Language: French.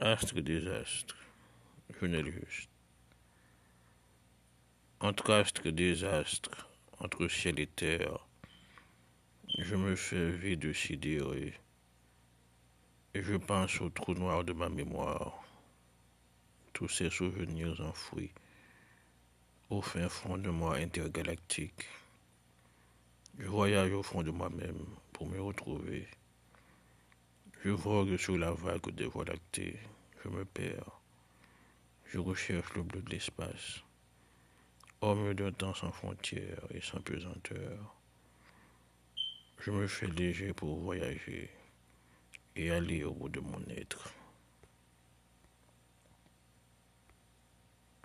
Astre désastre, Venelle juste. Entre astre et désastre, entre ciel et terre, je me fais vide sidéré, et je pense au trou noir de ma mémoire, tous ces souvenirs enfouis au fin fond de moi intergalactique. Je voyage au fond de moi-même pour me retrouver. Je vogue sur la vague des voies lactées. Je me perds. Je recherche le bleu de l'espace. Homme d'un temps sans frontières et sans pesanteur. Je me fais léger pour voyager et aller au bout de mon être.